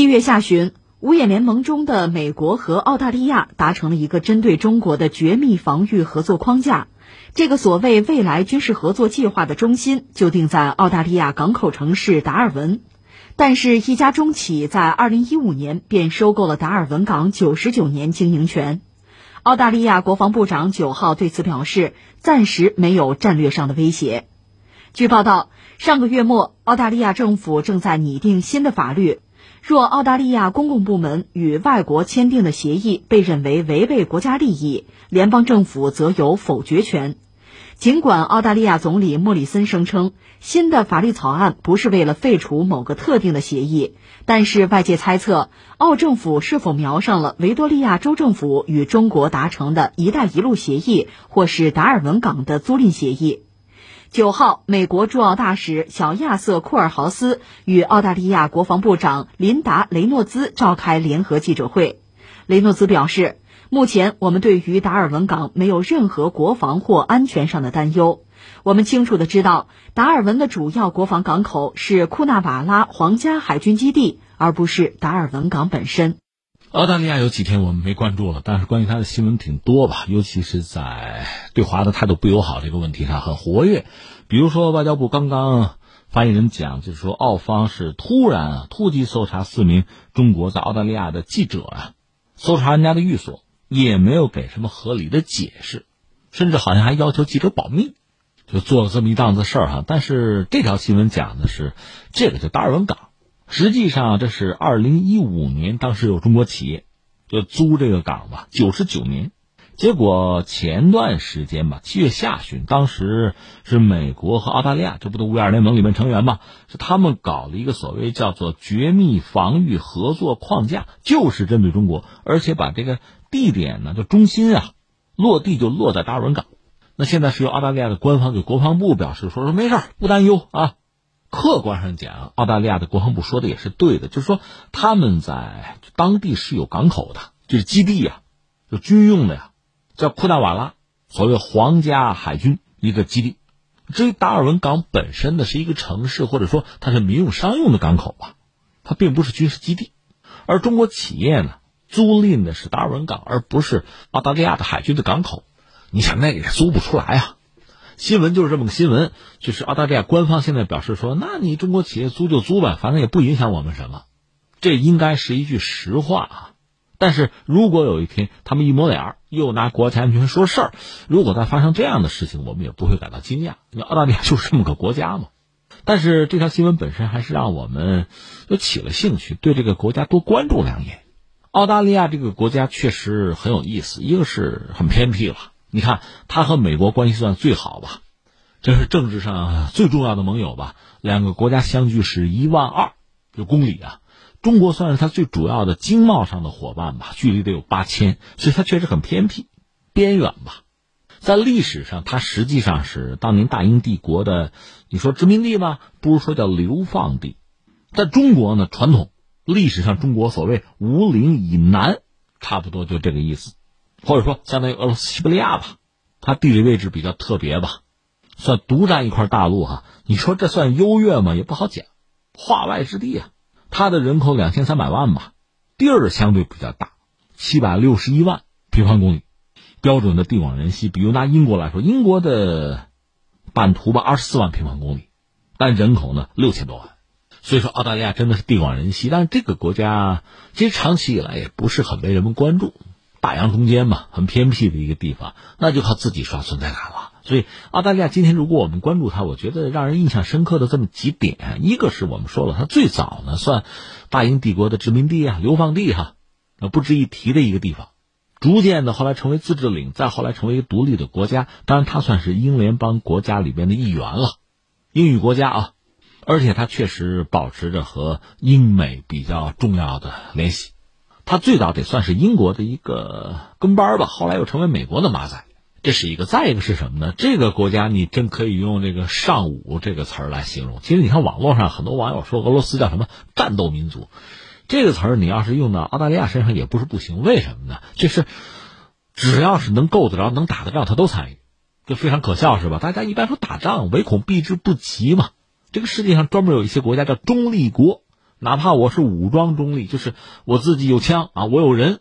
七月下旬，五眼联盟中的美国和澳大利亚达成了一个针对中国的绝密防御合作框架。这个所谓未来军事合作计划的中心就定在澳大利亚港口城市达尔文。但是，一家中企在二零一五年便收购了达尔文港九十九年经营权。澳大利亚国防部长九号对此表示，暂时没有战略上的威胁。据报道，上个月末，澳大利亚政府正在拟定新的法律。若澳大利亚公共部门与外国签订的协议被认为违背国家利益，联邦政府则有否决权。尽管澳大利亚总理莫里森声称新的法律草案不是为了废除某个特定的协议，但是外界猜测，澳政府是否瞄上了维多利亚州政府与中国达成的一带一路协议，或是达尔文港的租赁协议。九号，美国驻澳大使小亚瑟·库尔豪斯与澳大利亚国防部长琳达·雷诺兹召开联合记者会。雷诺兹表示，目前我们对于达尔文港没有任何国防或安全上的担忧。我们清楚的知道，达尔文的主要国防港口是库纳瓦拉皇家海军基地，而不是达尔文港本身。澳大利亚有几天我们没关注了，但是关于他的新闻挺多吧，尤其是在对华的态度不友好这个问题上很活跃。比如说，外交部刚刚发言人讲，就是说澳方是突然突击搜查四名中国在澳大利亚的记者啊，搜查人家的寓所，也没有给什么合理的解释，甚至好像还要求记者保密，就做了这么一档子事儿哈。但是这条新闻讲的是这个叫达尔文港。实际上，这是二零一五年，当时有中国企业就租这个港吧，九十九年。结果前段时间吧，七月下旬，当时是美国和澳大利亚，这不都五眼联盟里面成员吗？是他们搞了一个所谓叫做绝密防御合作框架，就是针对中国，而且把这个地点呢，就中心啊，落地就落在达尔文港。那现在是由澳大利亚的官方给国防部表示说说没事不担忧啊。客观上讲，澳大利亚的国防部说的也是对的，就是说他们在当地是有港口的，就是基地呀，就军用的呀，叫库纳瓦拉，所谓皇家海军一个基地。至于达尔文港本身呢，是一个城市，或者说它是民用商用的港口吧，它并不是军事基地。而中国企业呢，租赁的是达尔文港，而不是澳大利亚的海军的港口。你想，那也租不出来啊。新闻就是这么个新闻，就是澳大利亚官方现在表示说，那你中国企业租就租吧，反正也不影响我们什么，这应该是一句实话啊。但是如果有一天他们一抹脸儿，又拿国家安全说事儿，如果再发生这样的事情，我们也不会感到惊讶。你澳大利亚就是这么个国家嘛。但是这条新闻本身还是让我们又起了兴趣，对这个国家多关注两眼。澳大利亚这个国家确实很有意思，一个是很偏僻了。你看，他和美国关系算最好吧？这是政治上最重要的盟友吧？两个国家相距是一万二就公里啊。中国算是他最主要的经贸上的伙伴吧，距离得有八千，所以它确实很偏僻、边远吧。在历史上，它实际上是当年大英帝国的，你说殖民地吧，不如说叫流放地。在中国呢，传统历史上，中国所谓五岭以南，差不多就这个意思。或者说，相当于俄罗斯西伯利亚吧，它地理位置比较特别吧，算独占一块大陆哈。你说这算优越吗？也不好讲，化外之地啊。它的人口两千三百万吧，地儿相对比较大，七百六十一万平方公里，标准的地广人稀。比如拿英国来说，英国的版图吧二十四万平方公里，但人口呢六千多万，所以说澳大利亚真的是地广人稀。但是这个国家其实长期以来也不是很被人们关注。大洋中间嘛，很偏僻的一个地方，那就靠自己刷存在感了。所以，澳大利亚今天如果我们关注它，我觉得让人印象深刻的这么几点，一个是我们说了，它最早呢算大英帝国的殖民地啊、流放地哈，那不值一提的一个地方。逐渐的后来成为自治领，再后来成为一个独立的国家。当然，它算是英联邦国家里边的一员了，英语国家啊，而且它确实保持着和英美比较重要的联系。它最早得算是英国的一个跟班吧，后来又成为美国的马仔，这是一个。再一个是什么呢？这个国家你真可以用这个“尚武”这个词儿来形容。其实你看网络上很多网友说俄罗斯叫什么“战斗民族”，这个词儿你要是用到澳大利亚身上也不是不行。为什么呢？就是只要是能够得着、能打的仗，他都参与，就非常可笑，是吧？大家一般说打仗唯恐避之不及嘛。这个世界上专门有一些国家叫中立国。哪怕我是武装中立，就是我自己有枪啊，我有人，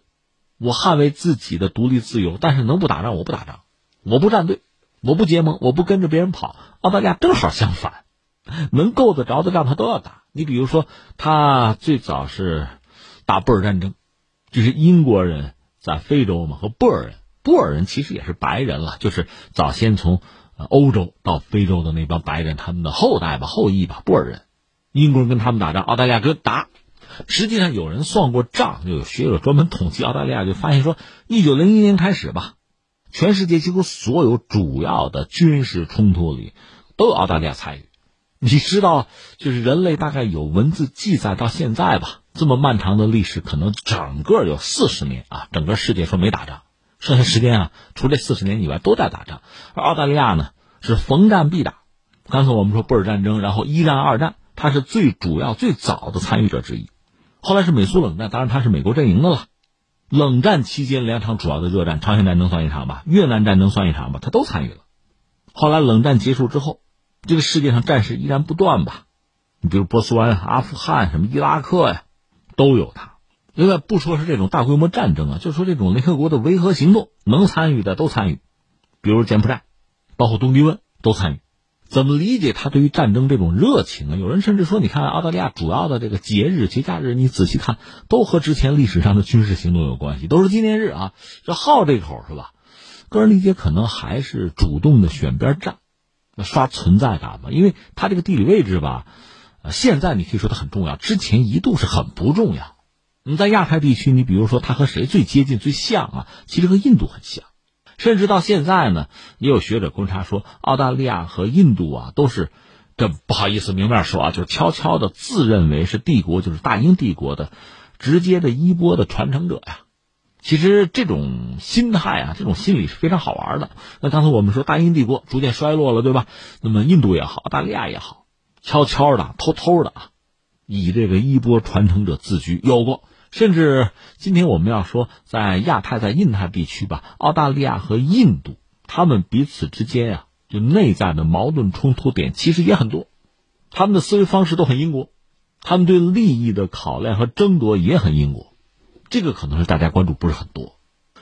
我捍卫自己的独立自由。但是能不打仗我不打仗，我不站队，我不结盟，我不跟着别人跑。澳大利亚正好相反，能够得着的仗他都要打。你比如说，他最早是打布尔战争，就是英国人在非洲嘛，和布尔人，布尔人其实也是白人了，就是早先从欧洲到非洲的那帮白人，他们的后代吧，后裔吧，布尔人。英国人跟他们打仗，澳大利亚跟打。实际上有人算过账，就有学者专门统计澳大利亚，就发现说，一九零一年开始吧，全世界几乎所有主要的军事冲突里，都有澳大利亚参与。你知道，就是人类大概有文字记载到现在吧，这么漫长的历史，可能整个有四十年啊，整个世界说没打仗，剩下时间啊，除这四十年以外都在打仗。而澳大利亚呢，是逢战必打。刚才我们说布尔战争，然后一战、二战。他是最主要、最早的参与者之一，后来是美苏冷战，当然他是美国阵营的了。冷战期间两场主要的热战，朝鲜战争算一场吧，越南战争算一场吧，他都参与了。后来冷战结束之后，这个世界上战事依然不断吧，你比如波斯湾、阿富汗、什么伊拉克呀，都有他。另外不说是这种大规模战争啊，就说这种联合国的维和行动，能参与的都参与，比如柬埔寨，包括东帝汶都参与。怎么理解他对于战争这种热情啊？有人甚至说，你看澳大利亚主要的这个节日、节假日，你仔细看，都和之前历史上的军事行动有关系，都是纪念日啊，这好这口是吧？个人理解可能还是主动的选边站，刷存在感吧。因为他这个地理位置吧，现在你可以说它很重要，之前一度是很不重要。你在亚太地区，你比如说它和谁最接近、最像啊？其实和印度很像。甚至到现在呢，也有学者观察说，澳大利亚和印度啊，都是这不好意思明面说啊，就是悄悄的自认为是帝国，就是大英帝国的直接的衣钵的传承者呀。其实这种心态啊，这种心理是非常好玩的。那刚才我们说大英帝国逐渐衰落了，对吧？那么印度也好，澳大利亚也好，悄悄的、偷偷的啊，以这个衣钵传承者自居，有过。甚至今天我们要说，在亚太、在印太地区吧，澳大利亚和印度，他们彼此之间啊，就内在的矛盾冲突点其实也很多，他们的思维方式都很英国，他们对利益的考量和争夺也很英国，这个可能是大家关注不是很多，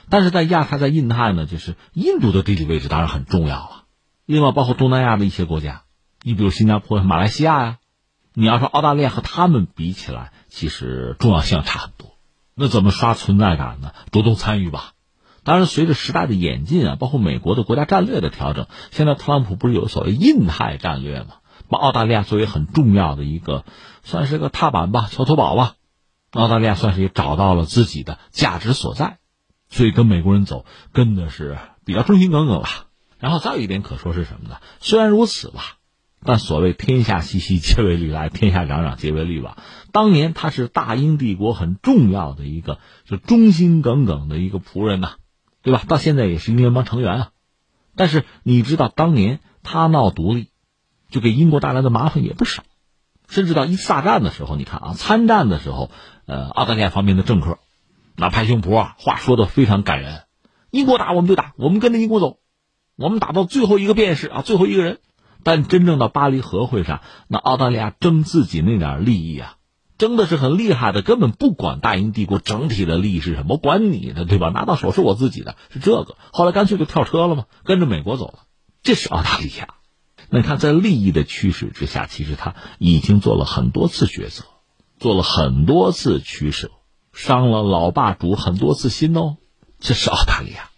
但是在亚太、在印太呢，就是印度的地理位置当然很重要了，另外包括东南亚的一些国家，你比如新加坡、马来西亚呀，你要说澳大利亚和他们比起来。其实重要性差很多，那怎么刷存在感呢？主动参与吧。当然，随着时代的演进啊，包括美国的国家战略的调整，现在特朗普不是有所谓印太战略吗？把澳大利亚作为很重要的一个，算是个踏板吧，桥头堡吧。澳大利亚算是也找到了自己的价值所在，所以跟美国人走，跟的是比较忠心耿耿吧。然后再有一点可说是什么呢？虽然如此吧。但所谓天下熙熙，皆为利来；天下攘攘，皆为利往。当年他是大英帝国很重要的一个，就忠心耿耿的一个仆人呐，对吧？到现在也是英联邦成员啊。但是你知道，当年他闹独立，就给英国带来的麻烦也不少。甚至到一次大战的时候，你看啊，参战的时候，呃，澳大利亚方面的政客，那拍胸脯啊，话说的非常感人。英国打我们就打，我们跟着英国走，我们打到最后一个便士啊，最后一个人。但真正到巴黎和会上，那澳大利亚争自己那点利益啊，争的是很厉害的，根本不管大英帝国整体的利益是什么，管你的，对吧？拿到手是我自己的，是这个。后来干脆就跳车了嘛，跟着美国走了。这是澳大利亚。那你看，在利益的驱使之下，其实他已经做了很多次抉择，做了很多次取舍，伤了老霸主很多次心哦。这是澳大利亚。